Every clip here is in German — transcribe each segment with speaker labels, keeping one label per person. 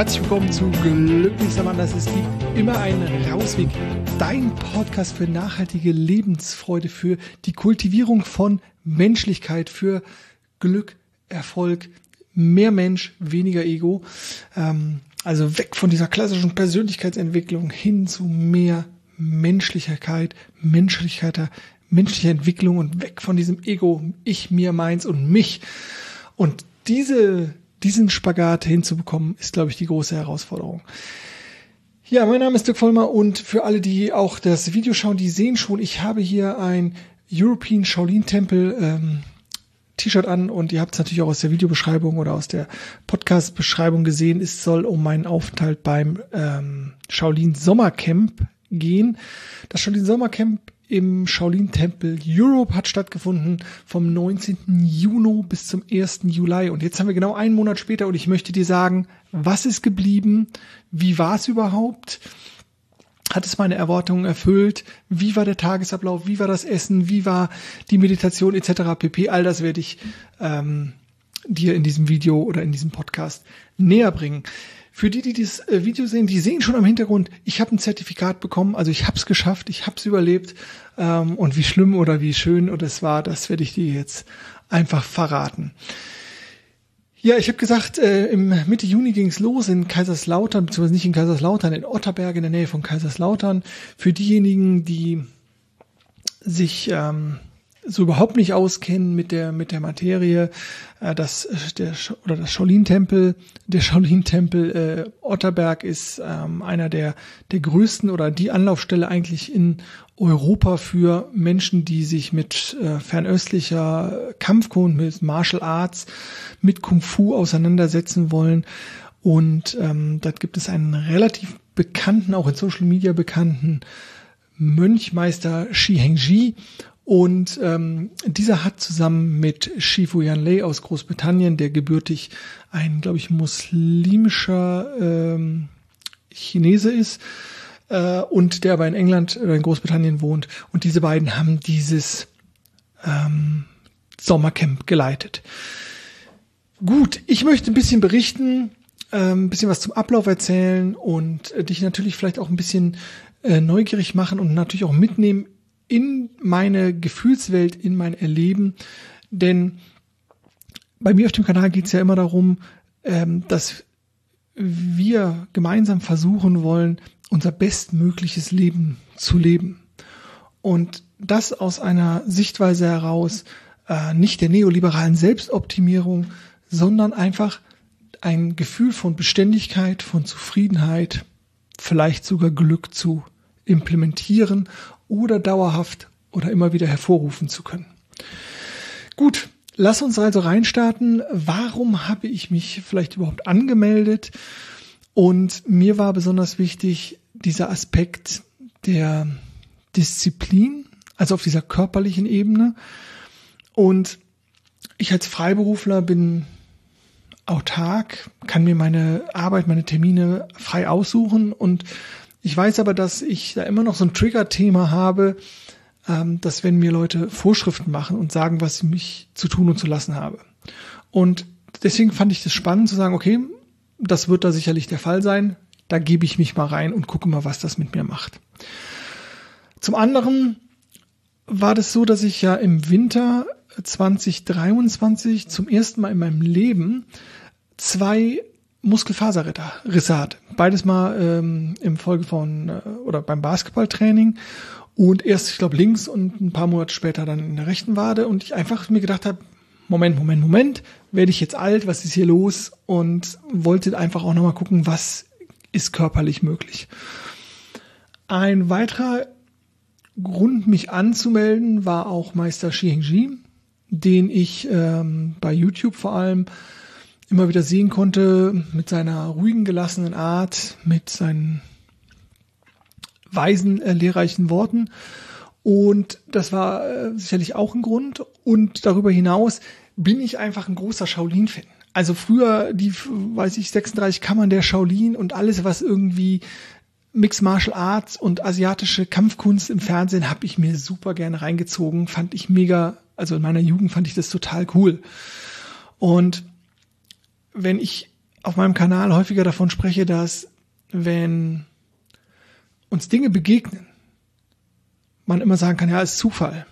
Speaker 1: Herzlich willkommen zu Glücklichster Mann, das es gibt immer einen Rausweg. Dein Podcast für nachhaltige Lebensfreude, für die Kultivierung von Menschlichkeit, für Glück, Erfolg, mehr Mensch, weniger Ego. Ähm, also weg von dieser klassischen Persönlichkeitsentwicklung hin zu mehr Menschlichkeit, Menschlichkeit, menschliche Entwicklung und weg von diesem Ego, ich, mir, meins und mich. Und diese diesen Spagat hinzubekommen, ist, glaube ich, die große Herausforderung. Ja, mein Name ist Dirk Vollmer und für alle, die auch das Video schauen, die sehen schon, ich habe hier ein European Shaolin Temple ähm, T-Shirt an und ihr habt es natürlich auch aus der Videobeschreibung oder aus der Podcast-Beschreibung gesehen. Es soll um meinen Aufenthalt beim ähm, Shaolin Sommercamp gehen. Das Shaolin Sommercamp im Shaolin-Tempel Europe hat stattgefunden vom 19. Juni bis zum 1. Juli. Und jetzt haben wir genau einen Monat später und ich möchte dir sagen, was ist geblieben? Wie war es überhaupt? Hat es meine Erwartungen erfüllt? Wie war der Tagesablauf? Wie war das Essen? Wie war die Meditation etc. pp. All das werde ich ähm, dir in diesem Video oder in diesem Podcast näher bringen. Für die, die das äh, Video sehen, die sehen schon am Hintergrund, ich habe ein Zertifikat bekommen, also ich habe es geschafft, ich habe es überlebt. Ähm, und wie schlimm oder wie schön oder es war, das werde ich dir jetzt einfach verraten. Ja, ich habe gesagt, äh, im Mitte Juni ging es los in Kaiserslautern, beziehungsweise nicht in Kaiserslautern, in Otterberg in der Nähe von Kaiserslautern. Für diejenigen, die sich ähm, so überhaupt nicht auskennen mit der mit der Materie, äh, das der oder das Shaolin-Tempel, der Shaolin-Tempel äh, Otterberg ist ähm, einer der der größten oder die Anlaufstelle eigentlich in Europa für Menschen, die sich mit äh, fernöstlicher Kampfkunst, mit Martial Arts, mit Kung Fu auseinandersetzen wollen. Und ähm, dort gibt es einen relativ bekannten, auch in Social Media bekannten Mönchmeister Shi Hengji und ähm, dieser hat zusammen mit Shifu Yanlei aus Großbritannien, der gebürtig ein, glaube ich, muslimischer ähm, Chinese ist, äh, und der aber in England oder in Großbritannien wohnt. Und diese beiden haben dieses ähm, Sommercamp geleitet. Gut, ich möchte ein bisschen berichten, äh, ein bisschen was zum Ablauf erzählen und äh, dich natürlich vielleicht auch ein bisschen äh, neugierig machen und natürlich auch mitnehmen in meine Gefühlswelt, in mein Erleben. Denn bei mir auf dem Kanal geht es ja immer darum, ähm, dass wir gemeinsam versuchen wollen, unser bestmögliches Leben zu leben. Und das aus einer Sichtweise heraus, äh, nicht der neoliberalen Selbstoptimierung, sondern einfach ein Gefühl von Beständigkeit, von Zufriedenheit, vielleicht sogar Glück zu implementieren oder dauerhaft oder immer wieder hervorrufen zu können. Gut, lass uns also reinstarten. Warum habe ich mich vielleicht überhaupt angemeldet? Und mir war besonders wichtig dieser Aspekt der Disziplin, also auf dieser körperlichen Ebene. Und ich als Freiberufler bin autark, kann mir meine Arbeit, meine Termine frei aussuchen und ich weiß aber, dass ich da immer noch so ein Trigger-Thema habe, ähm, dass wenn mir Leute Vorschriften machen und sagen, was ich mich zu tun und zu lassen habe. Und deswegen fand ich das spannend zu sagen, okay, das wird da sicherlich der Fall sein. Da gebe ich mich mal rein und gucke mal, was das mit mir macht. Zum anderen war das so, dass ich ja im Winter 2023 zum ersten Mal in meinem Leben zwei Muskelfaserrisse hat. Beides mal ähm, im Folge von äh, oder beim Basketballtraining und erst, ich glaube, links und ein paar Monate später dann in der rechten Wade und ich einfach mir gedacht habe, Moment, Moment, Moment, werde ich jetzt alt, was ist hier los? Und wollte einfach auch nochmal gucken, was ist körperlich möglich. Ein weiterer Grund, mich anzumelden, war auch Meister Shi Hengji, den ich ähm, bei YouTube vor allem immer wieder sehen konnte, mit seiner ruhigen, gelassenen Art, mit seinen weisen, äh, lehrreichen Worten. Und das war äh, sicherlich auch ein Grund. Und darüber hinaus bin ich einfach ein großer Shaolin-Fan. Also früher die, weiß ich, 36 Kammern der Shaolin und alles, was irgendwie Mixed Martial Arts und asiatische Kampfkunst im Fernsehen habe ich mir super gerne reingezogen, fand ich mega, also in meiner Jugend fand ich das total cool. Und wenn ich auf meinem Kanal häufiger davon spreche, dass wenn uns Dinge begegnen, man immer sagen kann, ja, ist Zufall.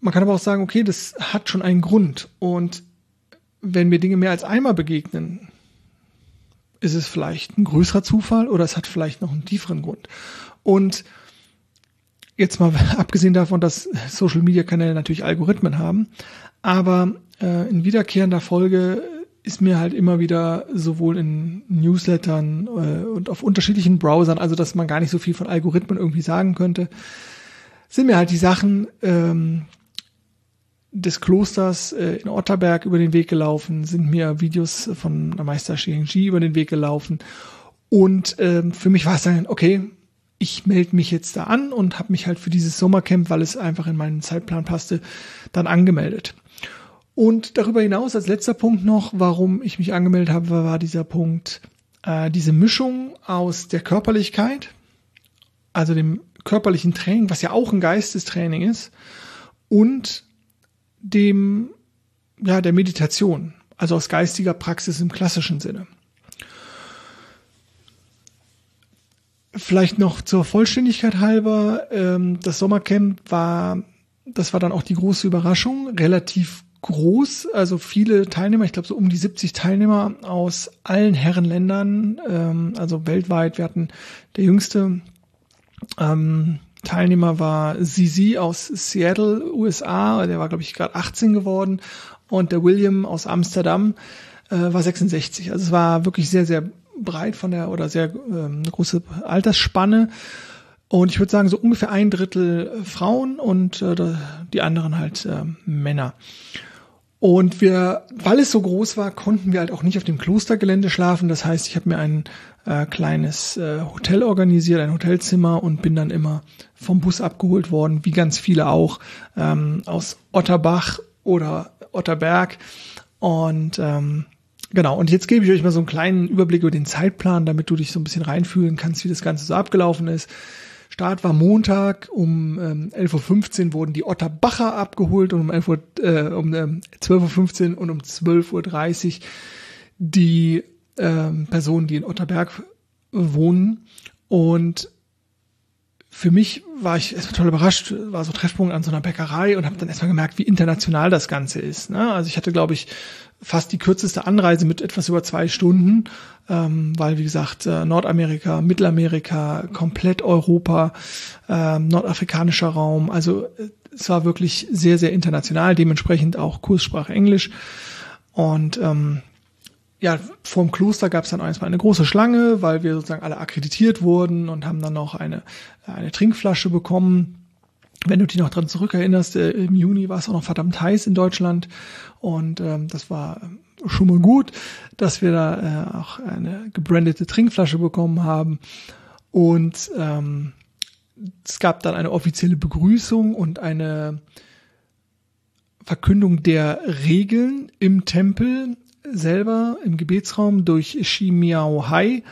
Speaker 1: Man kann aber auch sagen, okay, das hat schon einen Grund. Und wenn mir Dinge mehr als einmal begegnen, ist es vielleicht ein größerer Zufall oder es hat vielleicht noch einen tieferen Grund. Und jetzt mal abgesehen davon, dass Social Media Kanäle natürlich Algorithmen haben, aber äh, in wiederkehrender Folge ist mir halt immer wieder sowohl in Newslettern äh, und auf unterschiedlichen Browsern, also dass man gar nicht so viel von Algorithmen irgendwie sagen könnte, sind mir halt die Sachen ähm, des Klosters äh, in Otterberg über den Weg gelaufen, sind mir Videos von Meister Shang-Chi über den Weg gelaufen. Und ähm, für mich war es dann, okay, ich melde mich jetzt da an und habe mich halt für dieses Sommercamp, weil es einfach in meinen Zeitplan passte, dann angemeldet. Und darüber hinaus als letzter Punkt noch, warum ich mich angemeldet habe, war dieser Punkt, äh, diese Mischung aus der Körperlichkeit, also dem körperlichen Training, was ja auch ein Geistestraining ist, und dem, ja, der Meditation, also aus geistiger Praxis im klassischen Sinne. Vielleicht noch zur Vollständigkeit halber, ähm, das Sommercamp war, das war dann auch die große Überraschung, relativ groß, also viele Teilnehmer, ich glaube so um die 70 Teilnehmer aus allen Herrenländern, ähm, also weltweit. Wir hatten der jüngste ähm, Teilnehmer war Zizi aus Seattle, USA, der war glaube ich gerade 18 geworden und der William aus Amsterdam äh, war 66. Also es war wirklich sehr, sehr breit von der oder sehr ähm, große Altersspanne. Und ich würde sagen, so ungefähr ein Drittel Frauen und äh, die anderen halt äh, Männer. Und wir, weil es so groß war, konnten wir halt auch nicht auf dem Klostergelände schlafen. Das heißt, ich habe mir ein äh, kleines äh, Hotel organisiert, ein Hotelzimmer und bin dann immer vom Bus abgeholt worden, wie ganz viele auch, ähm, aus Otterbach oder Otterberg. Und ähm, genau, und jetzt gebe ich euch mal so einen kleinen Überblick über den Zeitplan, damit du dich so ein bisschen reinfühlen kannst, wie das Ganze so abgelaufen ist. Start war Montag, um ähm, 11.15 Uhr wurden die Otterbacher abgeholt und um, 11 Uhr, äh, um äh, 12.15 Uhr und um 12.30 Uhr die ähm, Personen, die in Otterberg wohnen. Und für mich war ich erstmal total überrascht, war so Treffpunkt an so einer Bäckerei und habe dann erstmal gemerkt, wie international das Ganze ist. Ne? Also ich hatte, glaube ich, fast die kürzeste Anreise mit etwas über zwei Stunden, ähm, weil wie gesagt äh, Nordamerika, Mittelamerika, komplett Europa, äh, nordafrikanischer Raum. Also äh, es war wirklich sehr, sehr international, dementsprechend auch Kurssprache Englisch. Und ähm, ja, vorm Kloster gab es dann erstmal eine große Schlange, weil wir sozusagen alle akkreditiert wurden und haben dann noch eine, eine Trinkflasche bekommen wenn du dich noch dran zurückerinnerst, äh, im Juni war es auch noch verdammt heiß in Deutschland und ähm, das war schon mal gut, dass wir da äh, auch eine gebrandete Trinkflasche bekommen haben und ähm, es gab dann eine offizielle Begrüßung und eine Verkündung der Regeln im Tempel selber, im Gebetsraum durch Shi Miao Hai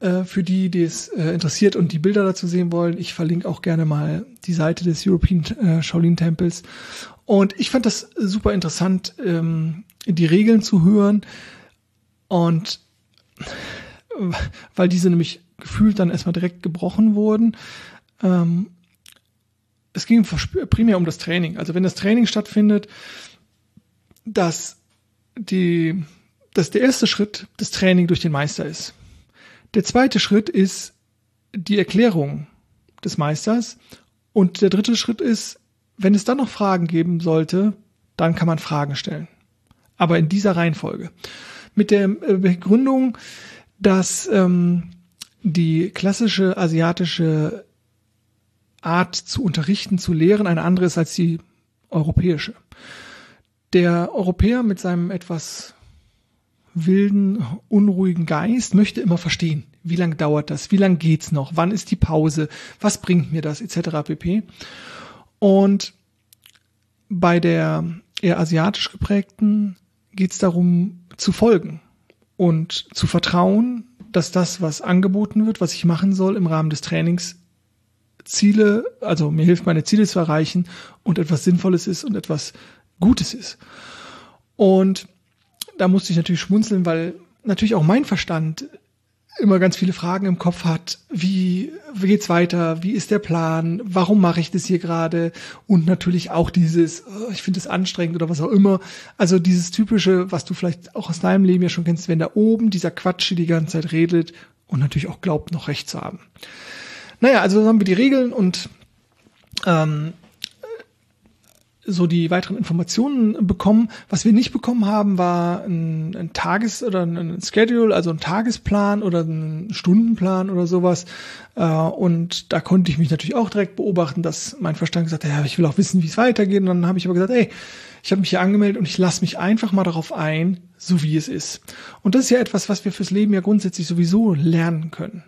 Speaker 1: äh, für die, die es äh, interessiert und die Bilder dazu sehen wollen. Ich verlinke auch gerne mal die Seite des European äh, Shaolin Tempels. Und ich fand das super interessant, ähm, die Regeln zu hören. Und weil diese nämlich gefühlt dann erstmal direkt gebrochen wurden. Ähm, es ging primär um das Training. Also wenn das Training stattfindet, dass die, dass der erste Schritt das Training durch den Meister ist. Der zweite Schritt ist die Erklärung des Meisters. Und der dritte Schritt ist, wenn es dann noch Fragen geben sollte, dann kann man Fragen stellen. Aber in dieser Reihenfolge. Mit der äh, Begründung, dass ähm, die klassische asiatische Art zu unterrichten, zu lehren, eine andere ist als die europäische. Der Europäer mit seinem etwas wilden, unruhigen Geist möchte immer verstehen, wie lange dauert das, wie lange geht's noch, wann ist die Pause, was bringt mir das, etc. pp. Und bei der eher asiatisch geprägten geht's darum zu folgen und zu vertrauen, dass das, was angeboten wird, was ich machen soll im Rahmen des Trainings, Ziele, also mir hilft, meine Ziele zu erreichen und etwas Sinnvolles ist und etwas Gutes ist. Und da musste ich natürlich schmunzeln, weil natürlich auch mein Verstand immer ganz viele Fragen im Kopf hat. Wie, wie geht's weiter? Wie ist der Plan? Warum mache ich das hier gerade? Und natürlich auch dieses, oh, ich finde es anstrengend oder was auch immer. Also dieses typische, was du vielleicht auch aus deinem Leben ja schon kennst, wenn da oben dieser Quatsch die ganze Zeit redet und natürlich auch glaubt, noch recht zu haben. Naja, also haben wir die Regeln und ähm, so die weiteren Informationen bekommen. Was wir nicht bekommen haben, war ein, ein Tages- oder ein Schedule, also ein Tagesplan oder ein Stundenplan oder sowas. Äh, und da konnte ich mich natürlich auch direkt beobachten, dass mein Verstand gesagt hat, ja, ich will auch wissen, wie es weitergeht. Und dann habe ich aber gesagt, ey, ich habe mich hier angemeldet und ich lasse mich einfach mal darauf ein, so wie es ist. Und das ist ja etwas, was wir fürs Leben ja grundsätzlich sowieso lernen können.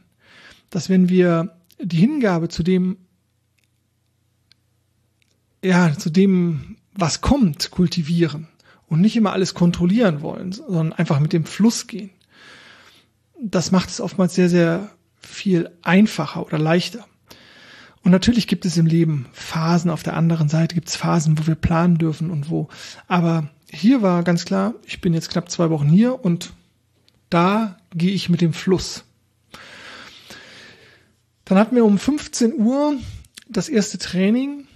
Speaker 1: Dass wenn wir die Hingabe zu dem ja, zu dem, was kommt, kultivieren und nicht immer alles kontrollieren wollen, sondern einfach mit dem Fluss gehen. Das macht es oftmals sehr, sehr viel einfacher oder leichter. Und natürlich gibt es im Leben Phasen, auf der anderen Seite gibt es Phasen, wo wir planen dürfen und wo. Aber hier war ganz klar, ich bin jetzt knapp zwei Wochen hier und da gehe ich mit dem Fluss. Dann hatten wir um 15 Uhr das erste Training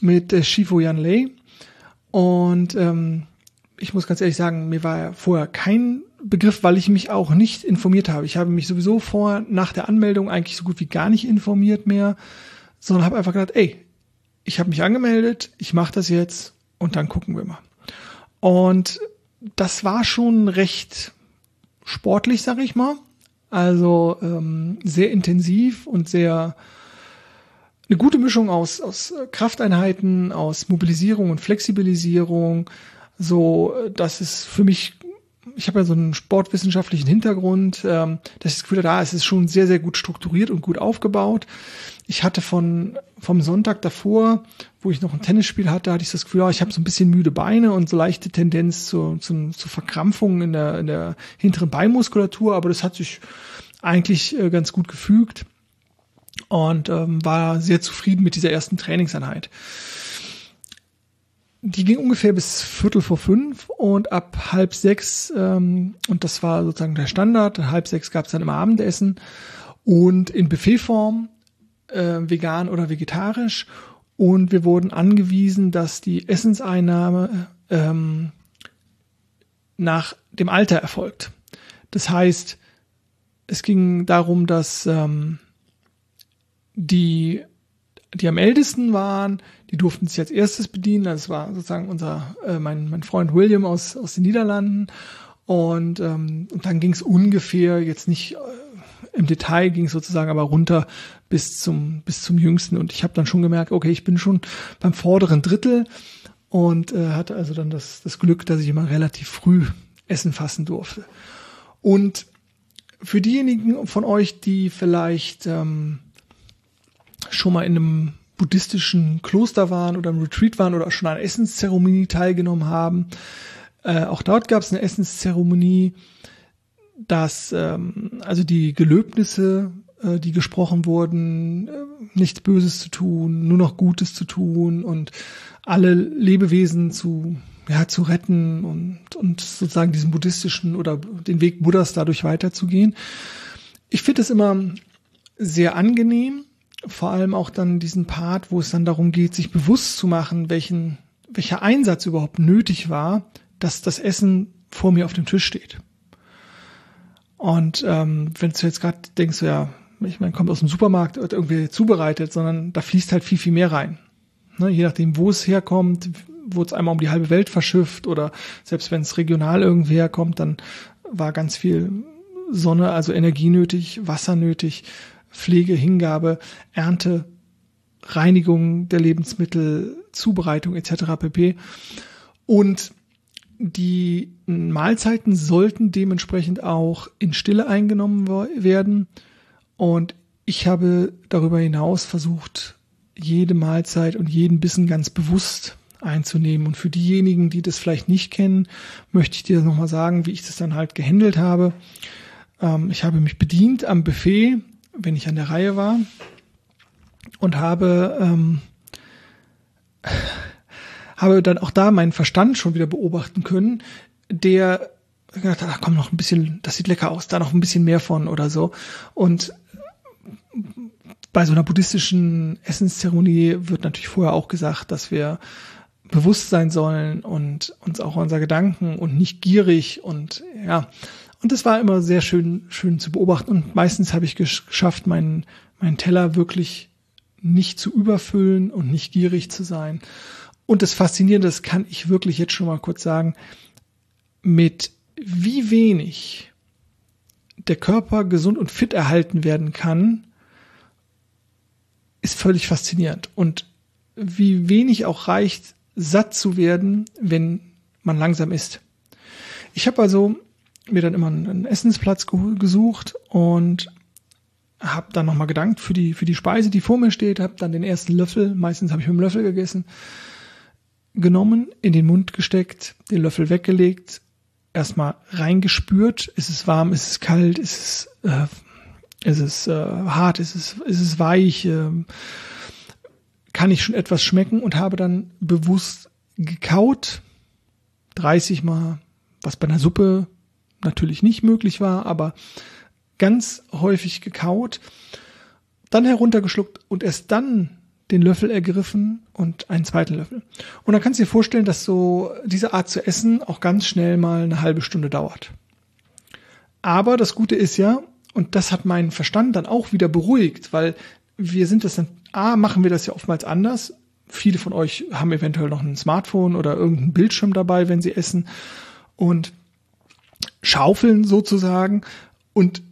Speaker 1: mit äh, Shifu Yan Lei. Und ähm, ich muss ganz ehrlich sagen, mir war vorher kein Begriff, weil ich mich auch nicht informiert habe. Ich habe mich sowieso vor, nach der Anmeldung eigentlich so gut wie gar nicht informiert mehr, sondern habe einfach gedacht, ey, ich habe mich angemeldet, ich mache das jetzt und dann gucken wir mal. Und das war schon recht sportlich, sag ich mal. Also ähm, sehr intensiv und sehr eine gute Mischung aus, aus Krafteinheiten, aus Mobilisierung und Flexibilisierung, so dass es für mich, ich habe ja so einen sportwissenschaftlichen Hintergrund, ähm, dass ich das Gefühl da, es ist schon sehr, sehr gut strukturiert und gut aufgebaut. Ich hatte von vom Sonntag davor, wo ich noch ein Tennisspiel hatte, hatte ich das Gefühl, ja, ich habe so ein bisschen müde Beine und so leichte Tendenz zu, zu, zu Verkrampfungen in der, in der hinteren Beinmuskulatur, aber das hat sich eigentlich äh, ganz gut gefügt und ähm, war sehr zufrieden mit dieser ersten Trainingseinheit. Die ging ungefähr bis Viertel vor fünf und ab halb sechs, ähm, und das war sozusagen der Standard, halb sechs gab es dann immer Abendessen und in Buffetform, äh, vegan oder vegetarisch. Und wir wurden angewiesen, dass die Essenseinnahme ähm, nach dem Alter erfolgt. Das heißt, es ging darum, dass ähm, die, die am ältesten waren, die durften sich als erstes bedienen. Das war sozusagen unser, äh, mein, mein Freund William aus, aus den Niederlanden. Und, ähm, und dann ging es ungefähr, jetzt nicht äh, im Detail ging es sozusagen aber runter bis zum, bis zum Jüngsten. Und ich habe dann schon gemerkt, okay, ich bin schon beim vorderen Drittel und äh, hatte also dann das, das Glück, dass ich immer relativ früh Essen fassen durfte. Und für diejenigen von euch, die vielleicht ähm, schon mal in einem buddhistischen Kloster waren oder im Retreat waren oder schon an Essenszeremonie teilgenommen haben. Äh, auch dort gab es eine Essenszeremonie, dass ähm, also die Gelöbnisse, äh, die gesprochen wurden, äh, nichts Böses zu tun, nur noch Gutes zu tun und alle Lebewesen zu ja zu retten und und sozusagen diesen buddhistischen oder den Weg Buddhas dadurch weiterzugehen. Ich finde es immer sehr angenehm, vor allem auch dann diesen Part, wo es dann darum geht, sich bewusst zu machen, welchen, welcher Einsatz überhaupt nötig war, dass das Essen vor mir auf dem Tisch steht. Und ähm, wenn du jetzt gerade denkst, ja, ich meine, kommt aus dem Supermarkt, wird irgendwie zubereitet, sondern da fließt halt viel, viel mehr rein. Ne, je nachdem, wo es herkommt, wurde es einmal um die halbe Welt verschifft oder selbst wenn es regional irgendwie herkommt, dann war ganz viel Sonne, also Energie nötig, Wasser nötig, Pflege, Hingabe, Ernte, Reinigung der Lebensmittel, Zubereitung etc. pp. Und die Mahlzeiten sollten dementsprechend auch in Stille eingenommen werden. Und ich habe darüber hinaus versucht, jede Mahlzeit und jeden Bissen ganz bewusst einzunehmen. Und für diejenigen, die das vielleicht nicht kennen, möchte ich dir nochmal sagen, wie ich das dann halt gehandelt habe. Ähm, ich habe mich bedient am Buffet wenn ich an der Reihe war und habe ähm, habe dann auch da meinen Verstand schon wieder beobachten können, der gedacht, da komm noch ein bisschen, das sieht lecker aus, da noch ein bisschen mehr von oder so. Und bei so einer buddhistischen Essenszeremonie wird natürlich vorher auch gesagt, dass wir bewusst sein sollen und uns auch unser Gedanken und nicht gierig und ja. Und das war immer sehr schön, schön zu beobachten. Und meistens habe ich geschafft, meinen, meinen Teller wirklich nicht zu überfüllen und nicht gierig zu sein. Und das Faszinierende, das kann ich wirklich jetzt schon mal kurz sagen, mit wie wenig der Körper gesund und fit erhalten werden kann, ist völlig faszinierend. Und wie wenig auch reicht, satt zu werden, wenn man langsam isst. Ich habe also mir dann immer einen Essensplatz gesucht und habe dann nochmal gedankt für die, für die Speise, die vor mir steht, habe dann den ersten Löffel, meistens habe ich mit dem Löffel gegessen, genommen, in den Mund gesteckt, den Löffel weggelegt, erstmal reingespürt, ist es warm, ist es kalt, ist es, äh, ist es äh, hart, ist es, ist es weich, äh, kann ich schon etwas schmecken und habe dann bewusst gekaut, 30 Mal, was bei einer Suppe natürlich nicht möglich war, aber ganz häufig gekaut, dann heruntergeschluckt und erst dann den Löffel ergriffen und einen zweiten Löffel. Und dann kannst du dir vorstellen, dass so diese Art zu essen auch ganz schnell mal eine halbe Stunde dauert. Aber das Gute ist ja, und das hat meinen Verstand dann auch wieder beruhigt, weil wir sind das dann, A, machen wir das ja oftmals anders. Viele von euch haben eventuell noch ein Smartphone oder irgendeinen Bildschirm dabei, wenn sie essen und schaufeln sozusagen. Und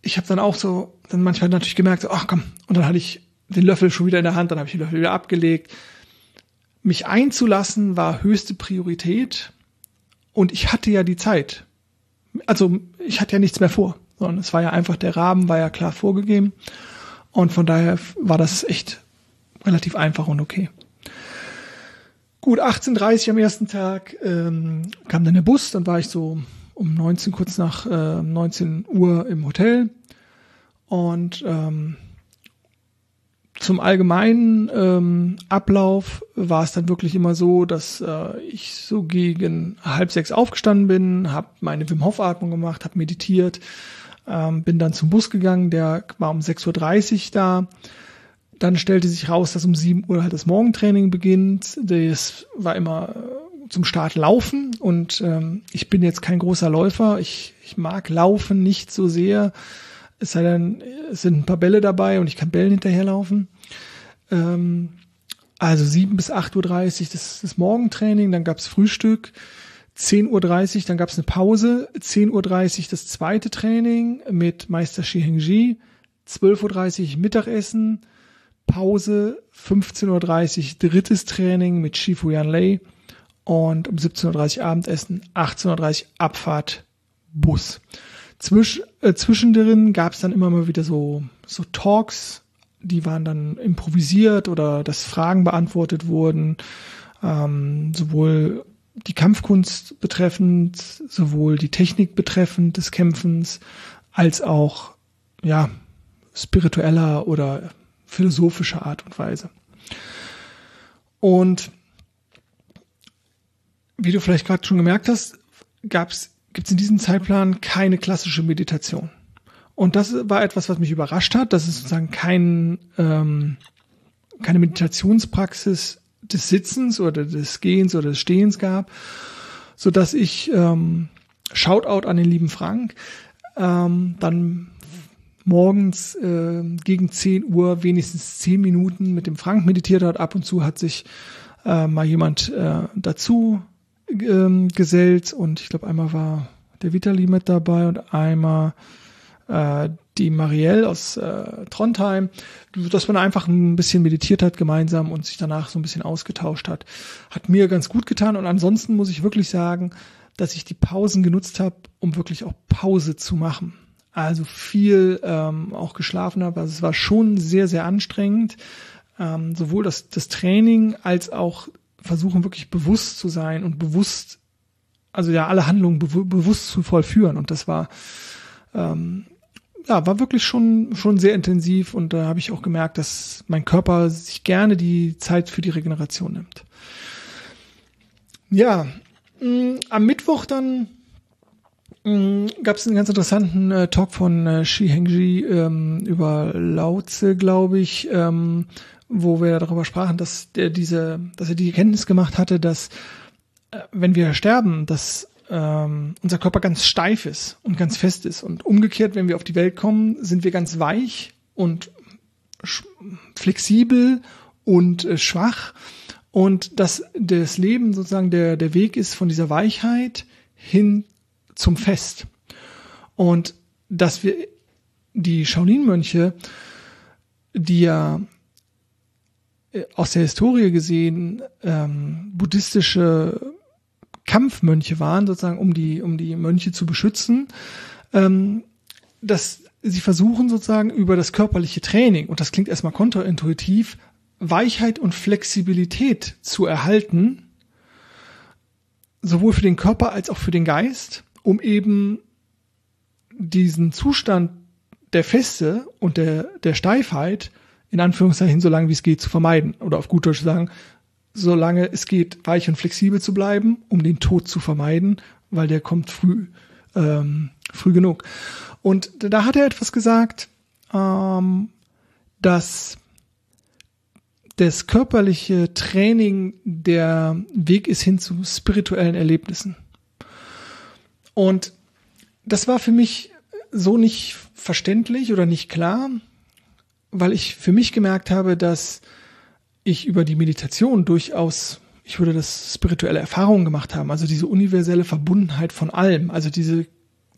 Speaker 1: ich habe dann auch so, dann manchmal natürlich gemerkt, so, ach komm, und dann hatte ich den Löffel schon wieder in der Hand, dann habe ich den Löffel wieder abgelegt. Mich einzulassen war höchste Priorität und ich hatte ja die Zeit. Also ich hatte ja nichts mehr vor, sondern es war ja einfach, der Rahmen war ja klar vorgegeben. Und von daher war das echt relativ einfach und okay. Gut, 18.30 am ersten Tag ähm, kam dann der Bus, dann war ich so um 19, kurz nach äh, 19 Uhr im Hotel. Und ähm, zum allgemeinen ähm, Ablauf war es dann wirklich immer so, dass äh, ich so gegen halb sechs aufgestanden bin, habe meine Wim Hof Atmung gemacht, habe meditiert, ähm, bin dann zum Bus gegangen, der war um 6.30 Uhr da. Dann stellte sich raus, dass um 7 Uhr halt das Morgentraining beginnt. Das war immer äh, zum Start Laufen und ähm, ich bin jetzt kein großer Läufer. Ich, ich mag Laufen nicht so sehr. Es sei denn, es sind ein paar Bälle dabei und ich kann Bällen hinterherlaufen. Ähm, also 7 bis 8.30 Uhr das, das Morgentraining, dann gab's Frühstück. 10.30 Uhr, dann gab es eine Pause, 10.30 Uhr das zweite Training mit Meister Shi Hengji, 12.30 Uhr Mittagessen, Pause, 15.30 Uhr drittes Training mit Shifu Yan Lei und um 17.30 Uhr Abendessen, 18.30 Uhr Abfahrt, Bus. Zwisch, äh, zwischendrin gab es dann immer mal wieder so, so Talks, die waren dann improvisiert oder dass Fragen beantwortet wurden, ähm, sowohl die Kampfkunst betreffend, sowohl die Technik betreffend des Kämpfens, als auch, ja, spiritueller oder philosophischer Art und Weise. Und wie du vielleicht gerade schon gemerkt hast, gab's, gibt's in diesem Zeitplan keine klassische Meditation. Und das war etwas, was mich überrascht hat, dass es sozusagen kein, ähm, keine Meditationspraxis des Sitzens oder des Gehens oder des Stehens gab, so dass ich ähm, Shoutout an den lieben Frank ähm, dann morgens äh, gegen 10 Uhr wenigstens 10 Minuten mit dem Frank meditiert hat. Ab und zu hat sich äh, mal jemand äh, dazu ähm, gesellt und ich glaube einmal war der Vitali mit dabei und einmal äh, die Marielle aus äh, Trondheim, dass man einfach ein bisschen meditiert hat gemeinsam und sich danach so ein bisschen ausgetauscht hat. Hat mir ganz gut getan und ansonsten muss ich wirklich sagen, dass ich die Pausen genutzt habe, um wirklich auch Pause zu machen. Also viel ähm, auch geschlafen habe. Also es war schon sehr, sehr anstrengend. Ähm, sowohl das, das Training als auch versuchen wirklich bewusst zu sein und bewusst, also ja, alle Handlungen be bewusst zu vollführen. Und das war ähm, ja, war wirklich schon, schon sehr intensiv und da habe ich auch gemerkt, dass mein Körper sich gerne die Zeit für die Regeneration nimmt. Ja, mh, mm, am Mittwoch dann gab es einen ganz interessanten äh, Talk von äh, Shi Hengji ähm, über Laozi, glaube ich, ähm, wo wir darüber sprachen, dass der diese, dass er die Erkenntnis gemacht hatte, dass äh, wenn wir sterben, dass ähm, unser Körper ganz steif ist und ganz fest ist. Und umgekehrt, wenn wir auf die Welt kommen, sind wir ganz weich und flexibel und äh, schwach. Und dass das Leben sozusagen der, der Weg ist von dieser Weichheit hin zum Fest. Und dass wir die Shaolin-Mönche, die ja äh, aus der Historie gesehen ähm, buddhistische Kampfmönche waren, sozusagen, um die, um die Mönche zu beschützen, ähm, dass sie versuchen sozusagen über das körperliche Training, und das klingt erstmal kontraintuitiv, Weichheit und Flexibilität zu erhalten, sowohl für den Körper als auch für den Geist, um eben diesen Zustand der Feste und der, der Steifheit in Anführungszeichen so lange wie es geht zu vermeiden. Oder auf gut Deutsch sagen, solange es geht, weich und flexibel zu bleiben, um den Tod zu vermeiden, weil der kommt früh, ähm, früh genug. Und da hat er etwas gesagt, ähm, dass das körperliche Training der Weg ist hin zu spirituellen Erlebnissen. Und das war für mich so nicht verständlich oder nicht klar, weil ich für mich gemerkt habe, dass ich über die Meditation durchaus, ich würde das spirituelle Erfahrungen gemacht haben, also diese universelle Verbundenheit von allem, also diese,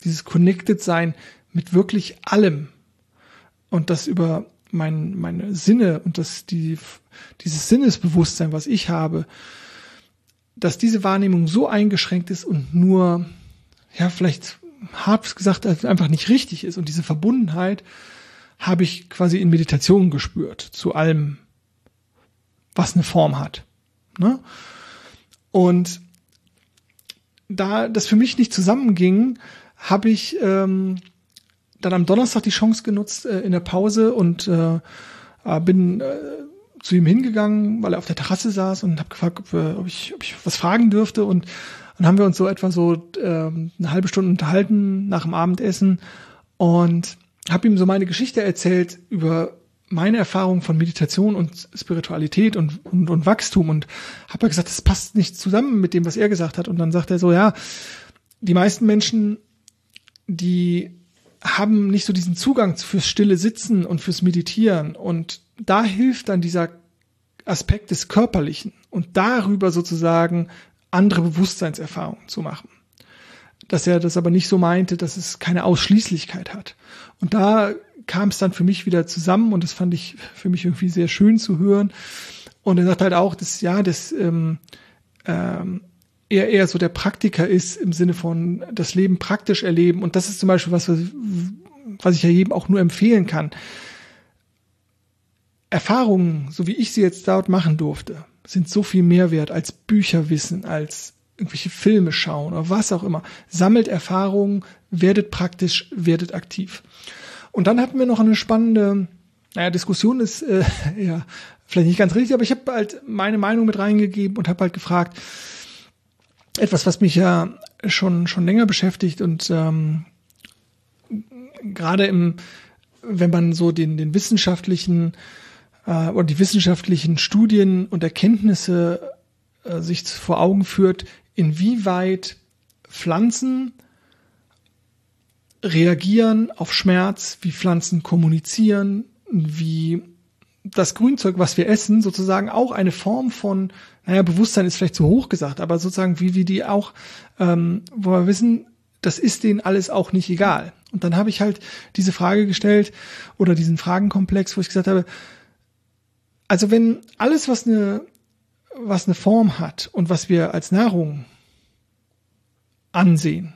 Speaker 1: dieses Connected Sein mit wirklich allem. Und das über mein, meine Sinne und das, die, dieses Sinnesbewusstsein, was ich habe, dass diese Wahrnehmung so eingeschränkt ist und nur, ja, vielleicht hart gesagt, einfach nicht richtig ist. Und diese Verbundenheit habe ich quasi in Meditation gespürt zu allem, was eine Form hat. Ne? Und da das für mich nicht zusammenging, habe ich ähm, dann am Donnerstag die Chance genutzt äh, in der Pause und äh, äh bin äh, zu ihm hingegangen, weil er auf der Terrasse saß und habe gefragt, ob, ob, ich, ob ich was fragen dürfte. Und dann haben wir uns so etwa so äh, eine halbe Stunde unterhalten nach dem Abendessen und habe ihm so meine Geschichte erzählt über meine Erfahrung von Meditation und Spiritualität und, und, und Wachstum und habe ja gesagt, das passt nicht zusammen mit dem, was er gesagt hat. Und dann sagt er so, ja, die meisten Menschen, die haben nicht so diesen Zugang fürs stille Sitzen und fürs Meditieren. Und da hilft dann dieser Aspekt des Körperlichen und darüber sozusagen andere Bewusstseinserfahrungen zu machen. Dass er das aber nicht so meinte, dass es keine Ausschließlichkeit hat. Und da kam es dann für mich wieder zusammen und das fand ich für mich irgendwie sehr schön zu hören. Und er sagt halt auch, dass ja, dass ähm, ähm, er eher so der Praktiker ist im Sinne von das Leben praktisch erleben. Und das ist zum Beispiel was, was ich ja jedem auch nur empfehlen kann. Erfahrungen, so wie ich sie jetzt dort machen durfte, sind so viel mehr wert als Bücher wissen, als irgendwelche Filme schauen oder was auch immer. Sammelt Erfahrungen, werdet praktisch, werdet aktiv. Und dann hatten wir noch eine spannende, naja, Diskussion ist äh, ja vielleicht nicht ganz richtig, aber ich habe halt meine Meinung mit reingegeben und habe halt gefragt, etwas, was mich ja schon schon länger beschäftigt und ähm, gerade im, wenn man so den den wissenschaftlichen äh, oder die wissenschaftlichen Studien und Erkenntnisse äh, sich vor Augen führt, inwieweit Pflanzen reagieren auf Schmerz, wie Pflanzen kommunizieren, wie das Grünzeug, was wir essen, sozusagen auch eine Form von, naja, Bewusstsein ist vielleicht zu hoch gesagt, aber sozusagen wie wir die auch, ähm, wo wir wissen, das ist denen alles auch nicht egal. Und dann habe ich halt diese Frage gestellt oder diesen Fragenkomplex, wo ich gesagt habe, also wenn alles, was eine, was eine Form hat und was wir als Nahrung ansehen,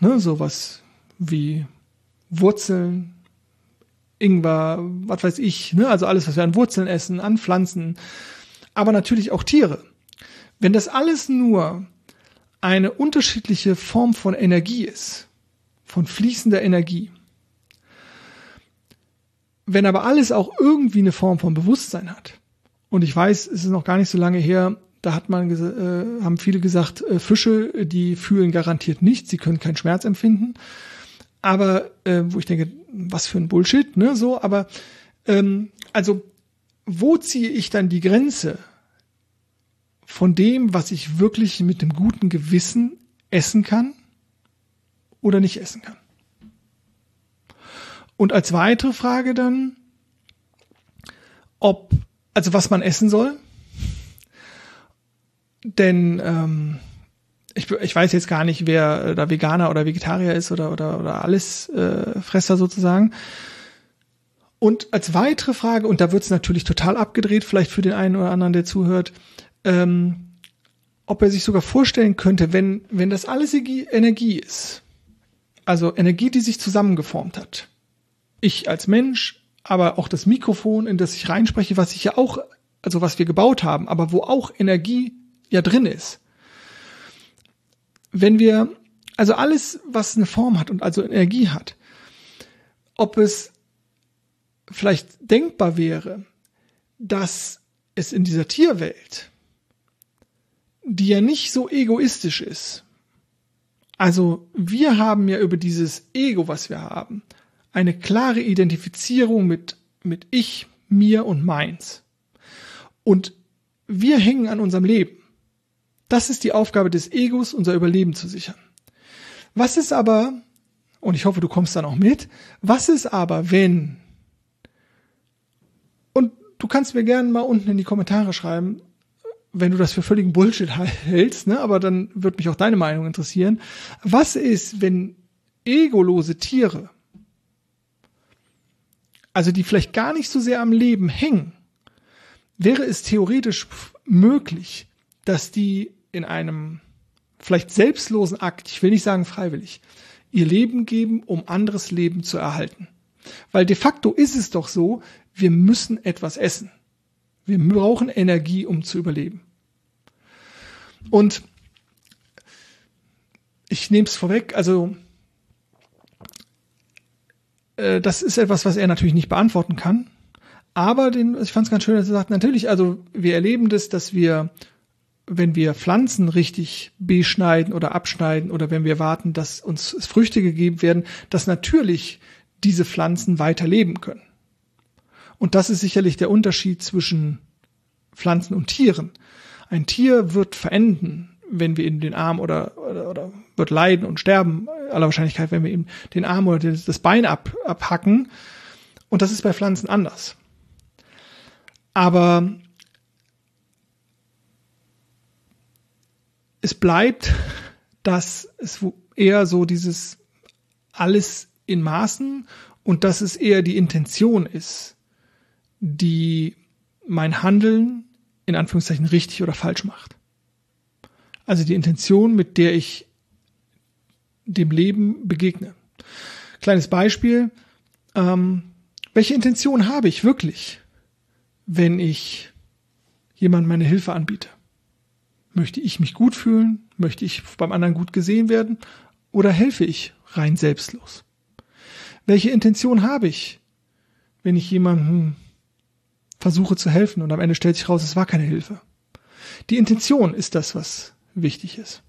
Speaker 1: ne, sowas wie Wurzeln, Ingwer, was weiß ich, ne? also alles, was wir an Wurzeln essen, an Pflanzen, aber natürlich auch Tiere. Wenn das alles nur eine unterschiedliche Form von Energie ist, von fließender Energie, wenn aber alles auch irgendwie eine Form von Bewusstsein hat, und ich weiß, es ist noch gar nicht so lange her, Da hat man, äh, haben viele gesagt, äh, Fische, die fühlen garantiert nichts, sie können keinen Schmerz empfinden. Aber äh, wo ich denke, was für ein Bullshit, ne? So, aber ähm, also wo ziehe ich dann die Grenze von dem, was ich wirklich mit einem guten Gewissen essen kann oder nicht essen kann? Und als weitere Frage dann, ob, also was man essen soll. Denn ähm, ich, ich weiß jetzt gar nicht, wer da Veganer oder Vegetarier ist oder, oder, oder alles äh, Fresser sozusagen. Und als weitere Frage, und da wird es natürlich total abgedreht, vielleicht für den einen oder anderen, der zuhört, ähm, ob er sich sogar vorstellen könnte, wenn, wenn das alles Energie ist, also Energie, die sich zusammengeformt hat, ich als Mensch, aber auch das Mikrofon, in das ich reinspreche, was ich ja auch, also was wir gebaut haben, aber wo auch Energie ja drin ist. Wenn wir, also alles, was eine Form hat und also Energie hat, ob es vielleicht denkbar wäre, dass es in dieser Tierwelt, die ja nicht so egoistisch ist, also wir haben ja über dieses Ego, was wir haben, eine klare Identifizierung mit, mit ich, mir und meins. Und wir hängen an unserem Leben. Das ist die Aufgabe des Egos, unser Überleben zu sichern. Was ist aber, und ich hoffe, du kommst dann auch mit, was ist aber, wenn, und du kannst mir gerne mal unten in die Kommentare schreiben, wenn du das für völligen Bullshit hältst, ne, aber dann wird mich auch deine Meinung interessieren. Was ist, wenn egolose Tiere also die vielleicht gar nicht so sehr am Leben hängen, wäre es theoretisch möglich, dass die in einem vielleicht selbstlosen Akt, ich will nicht sagen freiwillig, ihr Leben geben, um anderes Leben zu erhalten. Weil de facto ist es doch so, wir müssen etwas essen. Wir brauchen Energie, um zu überleben. Und ich nehme es vorweg, also äh, das ist etwas, was er natürlich nicht beantworten kann. Aber den, ich fand es ganz schön, dass er sagt, natürlich, also wir erleben das, dass wir, wenn wir Pflanzen richtig beschneiden oder abschneiden oder wenn wir warten, dass uns Früchte gegeben werden, dass natürlich diese Pflanzen weiter leben können. Und das ist sicherlich der Unterschied zwischen Pflanzen und Tieren. Ein Tier wird verenden, wenn wir ihm den Arm oder, oder, oder wird leiden und sterben, aller Wahrscheinlichkeit, wenn wir ihm den Arm oder das Bein ab, abhacken. Und das ist bei Pflanzen anders. Aber es bleibt, dass es eher so dieses alles in Maßen und dass es eher die Intention ist, die mein Handeln in Anführungszeichen richtig oder falsch macht. Also die Intention, mit der ich dem Leben begegne. Kleines Beispiel. Ähm, welche Intention habe ich wirklich, wenn ich jemand meine Hilfe anbiete? Möchte ich mich gut fühlen? Möchte ich beim anderen gut gesehen werden? Oder helfe ich rein selbstlos? Welche Intention habe ich, wenn ich jemandem versuche zu helfen und am Ende stellt sich raus, es war keine Hilfe? Die Intention ist das, was wichtig ist.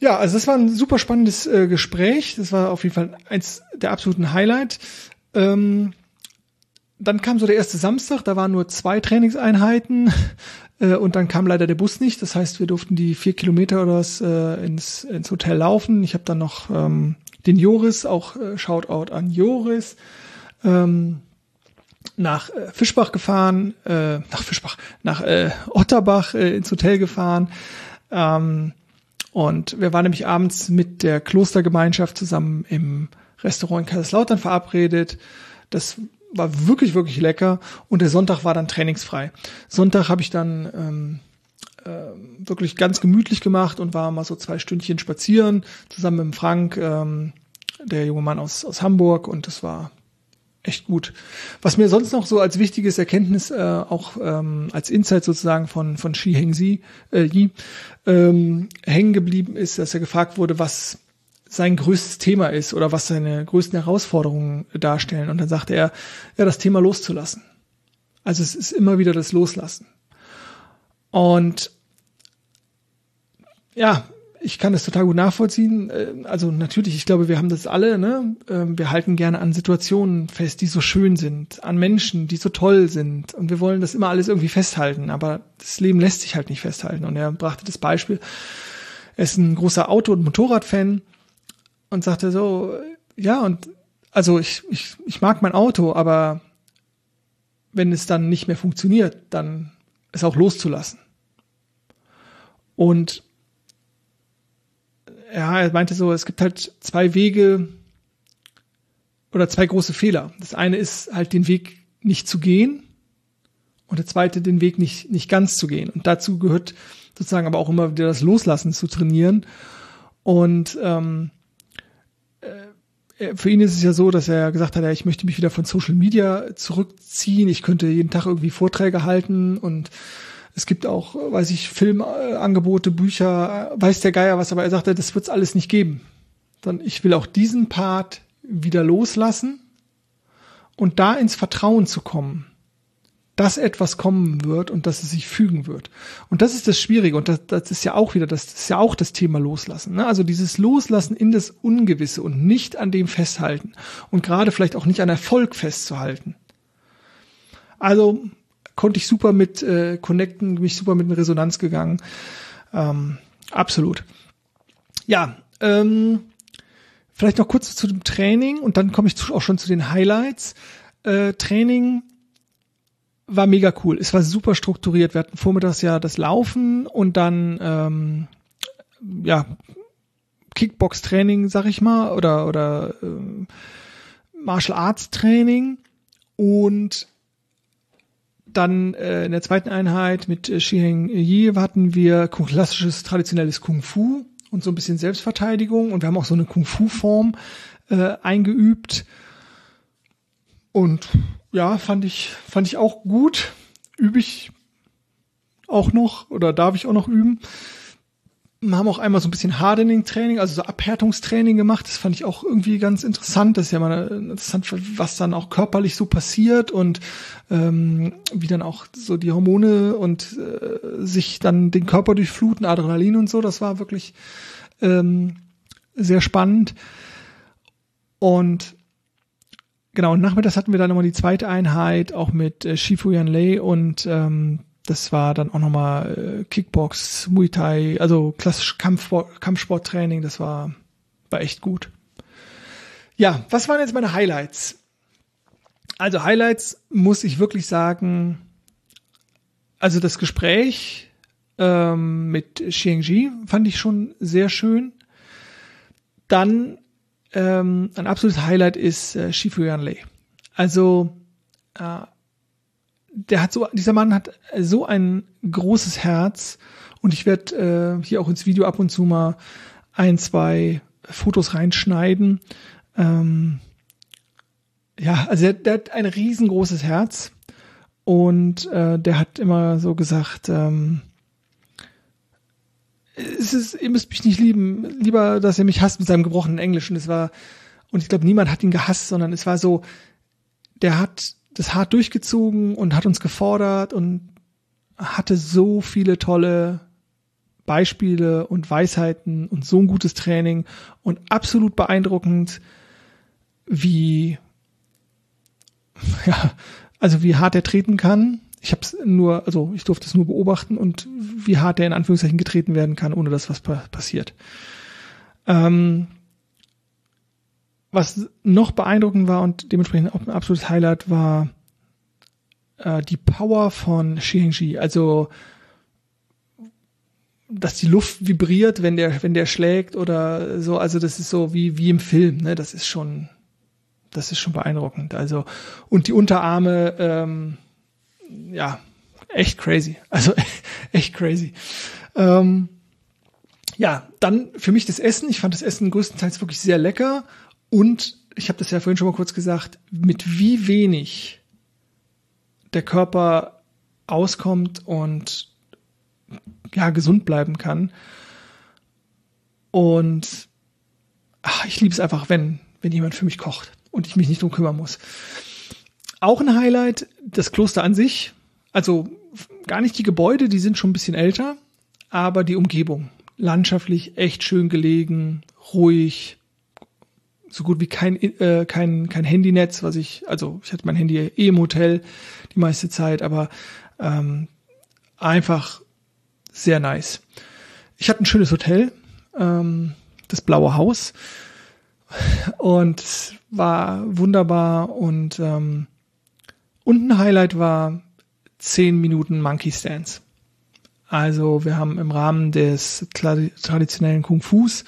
Speaker 1: Ja, also das war ein super spannendes äh, Gespräch. Das war auf jeden Fall eins der absoluten Highlight. Ähm, dann kam so der erste Samstag, da waren nur zwei Trainingseinheiten äh, und dann kam leider der Bus nicht. Das heißt, wir durften die vier Kilometer oder was äh, ins, ins Hotel laufen. Ich habe dann noch ähm, den Joris, auch äh, Shoutout an Joris, ähm, nach äh, Fischbach gefahren, äh, nach Fischbach, nach äh, Otterbach äh, ins Hotel gefahren. Ähm, und wir waren nämlich abends mit der Klostergemeinschaft zusammen im Restaurant in Kaiserslautern verabredet. Das war wirklich, wirklich lecker. Und der Sonntag war dann trainingsfrei. Sonntag habe ich dann ähm, äh, wirklich ganz gemütlich gemacht und war mal so zwei Stündchen spazieren, zusammen mit Frank, ähm, der junge Mann aus, aus Hamburg. Und das war echt gut. Was mir sonst noch so als wichtiges Erkenntnis, äh, auch ähm, als Insight sozusagen von, von Shi Hengzi, äh, Yi, ähm, hängen geblieben ist, dass er gefragt wurde, was sein größtes Thema ist oder was seine größten Herausforderungen darstellen. Und dann sagte er, ja, das Thema loszulassen. Also es ist immer wieder das Loslassen. Und ja, ich kann das total gut nachvollziehen. Äh, also natürlich, ich glaube, wir haben das alle. Ne? Ähm, wir halten gerne an Situationen fest, die so schön sind, an Menschen, die so toll sind. Und wir wollen das immer alles irgendwie festhalten. Aber das Leben lässt sich halt nicht festhalten. Und er brachte das Beispiel. Er ist ein großer Auto- und Motorradfan und sagte so, ja, und also ich, ich, ich mag mein Auto, aber wenn es dann nicht mehr funktioniert, dann es auch loszulassen. Und ja, er meinte so, es gibt halt zwei Wege oder zwei große Fehler. Das eine ist halt den Weg nicht zu gehen und der zweite den Weg nicht, nicht ganz zu gehen. Und dazu gehört sozusagen aber auch immer wieder das Loslassen zu trainieren. Und ähm, äh, für ihn ist es ja so, dass er gesagt hat, ja, ich möchte mich wieder von Social Media zurückziehen. Ich könnte jeden Tag irgendwie Vorträge halten und es gibt auch, weiß ich, Filmangebote, Bücher, weiß der Geier was, aber er sagte, das wird es alles nicht geben. Dann ich will auch diesen Part wieder loslassen und da ins Vertrauen zu kommen, dass etwas kommen wird und dass es sich fügen wird. Und das ist das Schwierige und das, das ist ja auch wieder, das, das ist ja auch das Thema Loslassen. Ne? Also dieses Loslassen in das Ungewisse und nicht an dem festhalten und gerade vielleicht auch nicht an Erfolg festzuhalten. Also konnte ich super mit äh, connecten, mich super mit in Resonanz gegangen. Ähm, absolut. Ja, ähm, vielleicht noch kurz zu dem Training und dann komme ich auch schon zu den Highlights. Äh, Training war mega cool. Es war super strukturiert. Wir hatten vormittags ja das Laufen und dann ähm, ja Kickbox-Training, sag ich mal, oder oder äh, Martial Arts Training und dann äh, in der zweiten Einheit mit äh, Shiheng Yi hatten wir klassisches traditionelles Kung Fu und so ein bisschen Selbstverteidigung. Und wir haben auch so eine Kung Fu Form äh, eingeübt. Und ja fand ich fand ich auch gut. Übe ich auch noch oder darf ich auch noch üben haben auch einmal so ein bisschen Hardening-Training, also so Abhärtungstraining gemacht. Das fand ich auch irgendwie ganz interessant. Das ist ja mal interessant, was dann auch körperlich so passiert und ähm, wie dann auch so die Hormone und äh, sich dann den Körper durchfluten, Adrenalin und so. Das war wirklich ähm, sehr spannend. Und genau, und nachmittags hatten wir dann nochmal die zweite Einheit, auch mit äh, Shifu Yan Lei und ähm, das war dann auch nochmal äh, Kickbox, Muay Thai, also klassisch Kampfsport, Kampfsporttraining. Das war, war echt gut. Ja, was waren jetzt meine Highlights? Also Highlights muss ich wirklich sagen, also das Gespräch ähm, mit Xiangji fand ich schon sehr schön. Dann ähm, ein absolutes Highlight ist äh, Shifu Yanlei. Also äh, der hat so, dieser Mann hat so ein großes Herz und ich werde äh, hier auch ins Video ab und zu mal ein, zwei Fotos reinschneiden. Ähm, ja, also der, der hat ein riesengroßes Herz und äh, der hat immer so gesagt, ähm, es ist, ihr müsst mich nicht lieben, lieber, dass ihr mich hasst mit seinem gebrochenen Englisch. Und es war, und ich glaube, niemand hat ihn gehasst, sondern es war so, der hat das hart durchgezogen und hat uns gefordert und hatte so viele tolle Beispiele und Weisheiten und so ein gutes Training und absolut beeindruckend, wie ja, also wie hart er treten kann. Ich habe es nur, also ich durfte es nur beobachten und wie hart er in Anführungszeichen getreten werden kann, ohne dass was passiert. Ähm, was noch beeindruckend war und dementsprechend auch ein absolutes Highlight war äh, die Power von Shihengji. Also dass die Luft vibriert, wenn der, wenn der schlägt oder so. Also das ist so wie, wie im Film, ne? Das ist schon, das ist schon beeindruckend. Also, und die Unterarme, ähm, ja, echt crazy. Also echt crazy. Ähm, ja, dann für mich das Essen. Ich fand das Essen größtenteils wirklich sehr lecker. Und ich habe das ja vorhin schon mal kurz gesagt, mit wie wenig der Körper auskommt und ja, gesund bleiben kann. Und ach, ich liebe es einfach, wenn, wenn jemand für mich kocht und ich mich nicht drum kümmern muss. Auch ein Highlight, das Kloster an sich. Also gar nicht die Gebäude, die sind schon ein bisschen älter, aber die Umgebung. Landschaftlich echt schön gelegen, ruhig, so gut wie kein, äh, kein, kein Handynetz, was ich, also ich hatte mein Handy eh im Hotel die meiste Zeit, aber ähm, einfach sehr nice. Ich hatte ein schönes Hotel, ähm, das Blaue Haus und war wunderbar und ähm, und ein Highlight war zehn Minuten Monkey Stance. Also wir haben im Rahmen des traditionellen Kung Fus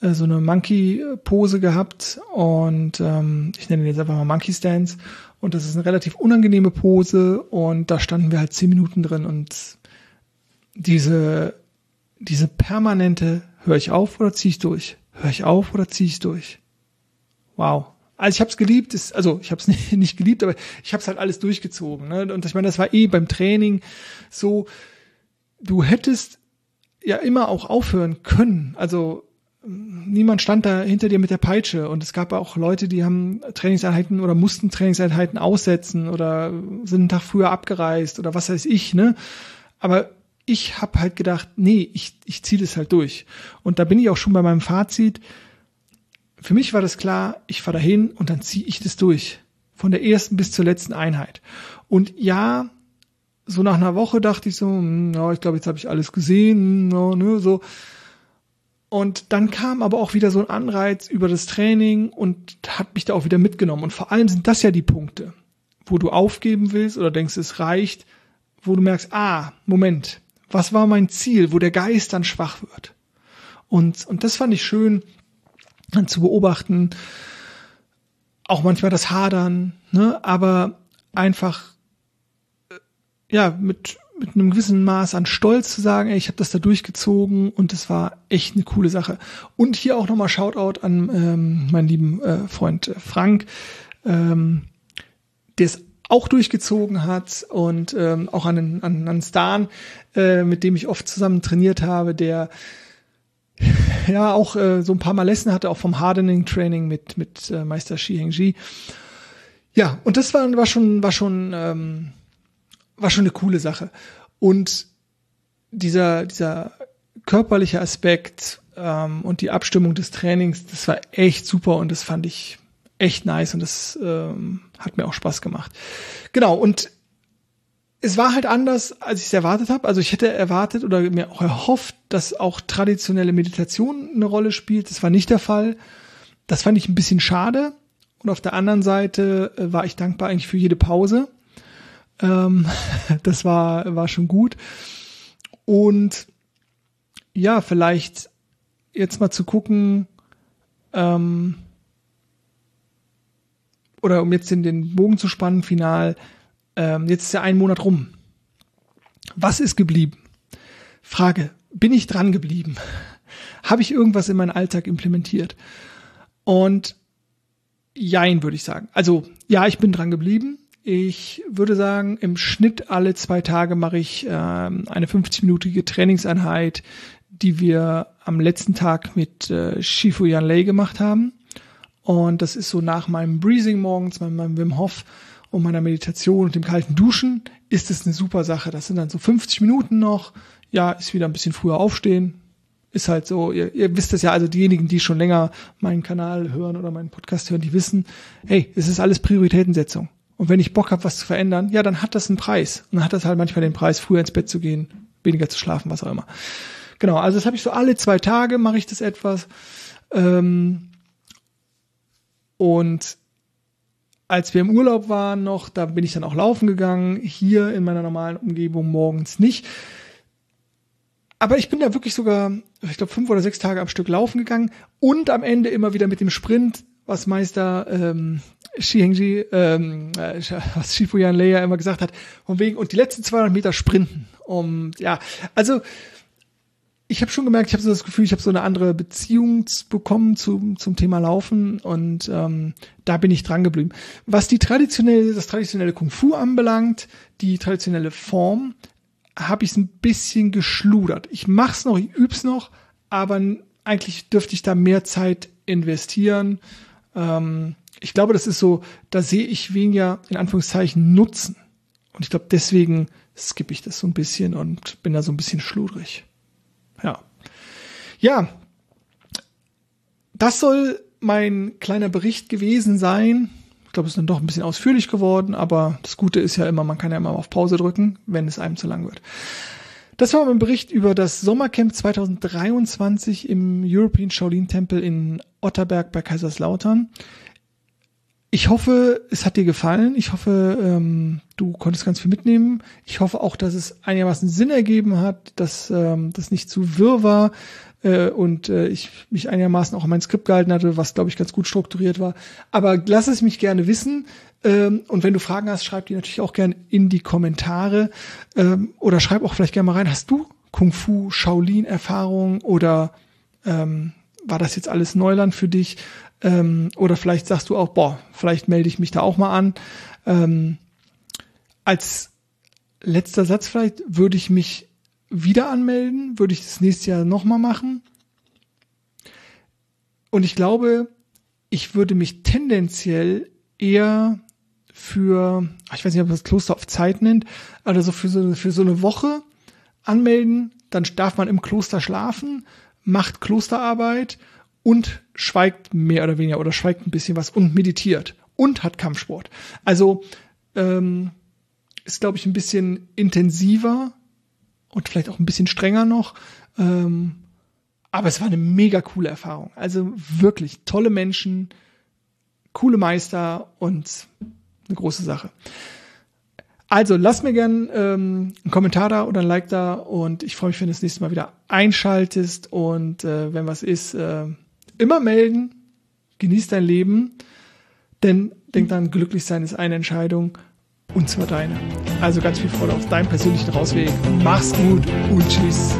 Speaker 1: äh, so eine Monkey-Pose gehabt und ähm, ich nenne den jetzt einfach mal Monkey Stance und das ist eine relativ unangenehme Pose und da standen wir halt zehn Minuten drin und diese diese permanente höre ich auf oder ziehe ich durch, höre ich auf oder ziehe ich durch. Wow. Also ich habe es geliebt, ist, also ich habe es nicht, nicht geliebt, aber ich habe es halt alles durchgezogen. Ne? Und ich meine, das war eh beim Training so, du hättest ja immer auch aufhören können. Also niemand stand da hinter dir mit der Peitsche und es gab auch Leute, die haben Trainingseinheiten oder mussten Trainingseinheiten aussetzen oder sind einen Tag früher abgereist oder was weiß ich, ne? Aber ich habe halt gedacht, nee, ich, ich ziehe das halt durch. Und da bin ich auch schon bei meinem Fazit. Für mich war das klar, ich fahre dahin und dann ziehe ich das durch. Von der ersten bis zur letzten Einheit. Und ja, so nach einer Woche dachte ich so, hm, ja, ich glaube, jetzt habe ich alles gesehen, ja, ne, so. Und dann kam aber auch wieder so ein Anreiz über das Training und hat mich da auch wieder mitgenommen. Und vor allem sind das ja die Punkte, wo du aufgeben willst oder denkst, es reicht, wo du merkst, ah, Moment, was war mein Ziel, wo der Geist dann schwach wird. Und, und das fand ich schön dann zu beobachten. Auch manchmal das Hadern, ne, aber einfach, äh, ja, mit, mit einem gewissen Maß an Stolz zu sagen, ey, ich habe das da durchgezogen und es war echt eine coole Sache. Und hier auch nochmal Shoutout an ähm, meinen lieben äh, Freund äh, Frank, ähm, der es auch durchgezogen hat und ähm, auch an, an, an Stan, äh, mit dem ich oft zusammen trainiert habe, der ja auch äh, so ein paar Mal Lesson hatte, auch vom Hardening Training mit, mit äh, Meister Shi Hengji. Ja, und das war, war schon, war schon ähm, war schon eine coole Sache. Und dieser, dieser körperliche Aspekt ähm, und die Abstimmung des Trainings, das war echt super und das fand ich echt nice und das ähm, hat mir auch Spaß gemacht. Genau, und es war halt anders, als ich es erwartet habe. Also ich hätte erwartet oder mir auch erhofft, dass auch traditionelle Meditation eine Rolle spielt. Das war nicht der Fall. Das fand ich ein bisschen schade. Und auf der anderen Seite äh, war ich dankbar eigentlich für jede Pause. Ähm, das war, war schon gut. Und ja, vielleicht jetzt mal zu gucken, ähm, oder um jetzt in den Bogen zu spannen, final, ähm, jetzt ist ja ein Monat rum. Was ist geblieben? Frage, bin ich dran geblieben? Habe ich irgendwas in meinen Alltag implementiert? Und jein, würde ich sagen. Also, ja, ich bin dran geblieben. Ich würde sagen, im Schnitt alle zwei Tage mache ich ähm, eine 50-minütige Trainingseinheit, die wir am letzten Tag mit äh, Shifu Yan Lei gemacht haben. Und das ist so nach meinem Breathing morgens, meinem, Wim Hof und meiner Meditation und dem kalten Duschen, ist es eine super Sache. Das sind dann so 50 Minuten noch. Ja, ist wieder ein bisschen früher aufstehen. Ist halt so, ihr, ihr wisst es ja, also diejenigen, die schon länger meinen Kanal hören oder meinen Podcast hören, die wissen, hey, es ist alles Prioritätensetzung. Und wenn ich Bock habe, was zu verändern, ja, dann hat das einen Preis. Und dann hat das halt manchmal den Preis, früher ins Bett zu gehen, weniger zu schlafen, was auch immer. Genau, also das habe ich so alle zwei Tage mache ich das etwas. Ähm, und als wir im Urlaub waren noch, da bin ich dann auch laufen gegangen, hier in meiner normalen Umgebung morgens nicht. Aber ich bin da wirklich sogar, ich glaube, fünf oder sechs Tage am Stück laufen gegangen und am Ende immer wieder mit dem Sprint, was Meister ähm, Shihengji, ähm, äh, was Shifuyan Leia immer gesagt hat, von wegen, und die letzten 200 Meter sprinten. Um, ja, also ich habe schon gemerkt, ich habe so das Gefühl, ich habe so eine andere Beziehung bekommen zum, zum Thema Laufen und ähm, da bin ich dran geblieben. Was die traditionelle, das traditionelle Kung Fu anbelangt, die traditionelle Form, habe ich es ein bisschen geschludert. Ich mach's noch, ich üb's noch, aber eigentlich dürfte ich da mehr Zeit investieren. Ähm, ich glaube, das ist so, da sehe ich weniger in Anführungszeichen Nutzen. Und ich glaube, deswegen skippe ich das so ein bisschen und bin da so ein bisschen schludrig. Ja. Ja. Das soll mein kleiner Bericht gewesen sein. Ich glaube, es ist dann doch ein bisschen ausführlich geworden, aber das Gute ist ja immer, man kann ja immer auf Pause drücken, wenn es einem zu lang wird. Das war mein Bericht über das Sommercamp 2023 im European Shaolin Tempel in Otterberg bei Kaiserslautern. Ich hoffe, es hat dir gefallen. Ich hoffe, ähm, du konntest ganz viel mitnehmen. Ich hoffe auch, dass es einigermaßen Sinn ergeben hat, dass ähm, das nicht zu wirr war äh, und äh, ich mich einigermaßen auch an mein Skript gehalten hatte, was, glaube ich, ganz gut strukturiert war. Aber lass es mich gerne wissen. Ähm, und wenn du Fragen hast, schreib die natürlich auch gerne in die Kommentare. Ähm, oder schreib auch vielleicht gerne mal rein, hast du Kung Fu, Shaolin-Erfahrung oder ähm, war das jetzt alles Neuland für dich? Ähm, oder vielleicht sagst du auch, boah, vielleicht melde ich mich da auch mal an. Ähm, als letzter Satz vielleicht würde ich mich wieder anmelden, würde ich das nächste Jahr nochmal machen. Und ich glaube, ich würde mich tendenziell eher für, ich weiß nicht, ob das Kloster auf Zeit nennt, also für so, für so eine Woche anmelden. Dann darf man im Kloster schlafen, macht Klosterarbeit und schweigt mehr oder weniger oder schweigt ein bisschen was und meditiert und hat Kampfsport. Also ähm, ist, glaube ich, ein bisschen intensiver und vielleicht auch ein bisschen strenger noch. Ähm, aber es war eine mega coole Erfahrung. Also wirklich tolle Menschen, coole Meister und eine große Sache. Also lass mir gern ähm, einen Kommentar da oder ein Like da und ich freue mich, wenn du das nächste Mal wieder einschaltest und äh, wenn was ist, äh, immer melden, genieß dein Leben, denn denk dann, glücklich sein ist eine Entscheidung und zwar deine. Also ganz viel Freude auf deinem persönlichen Rausweg. Mach's gut und tschüss.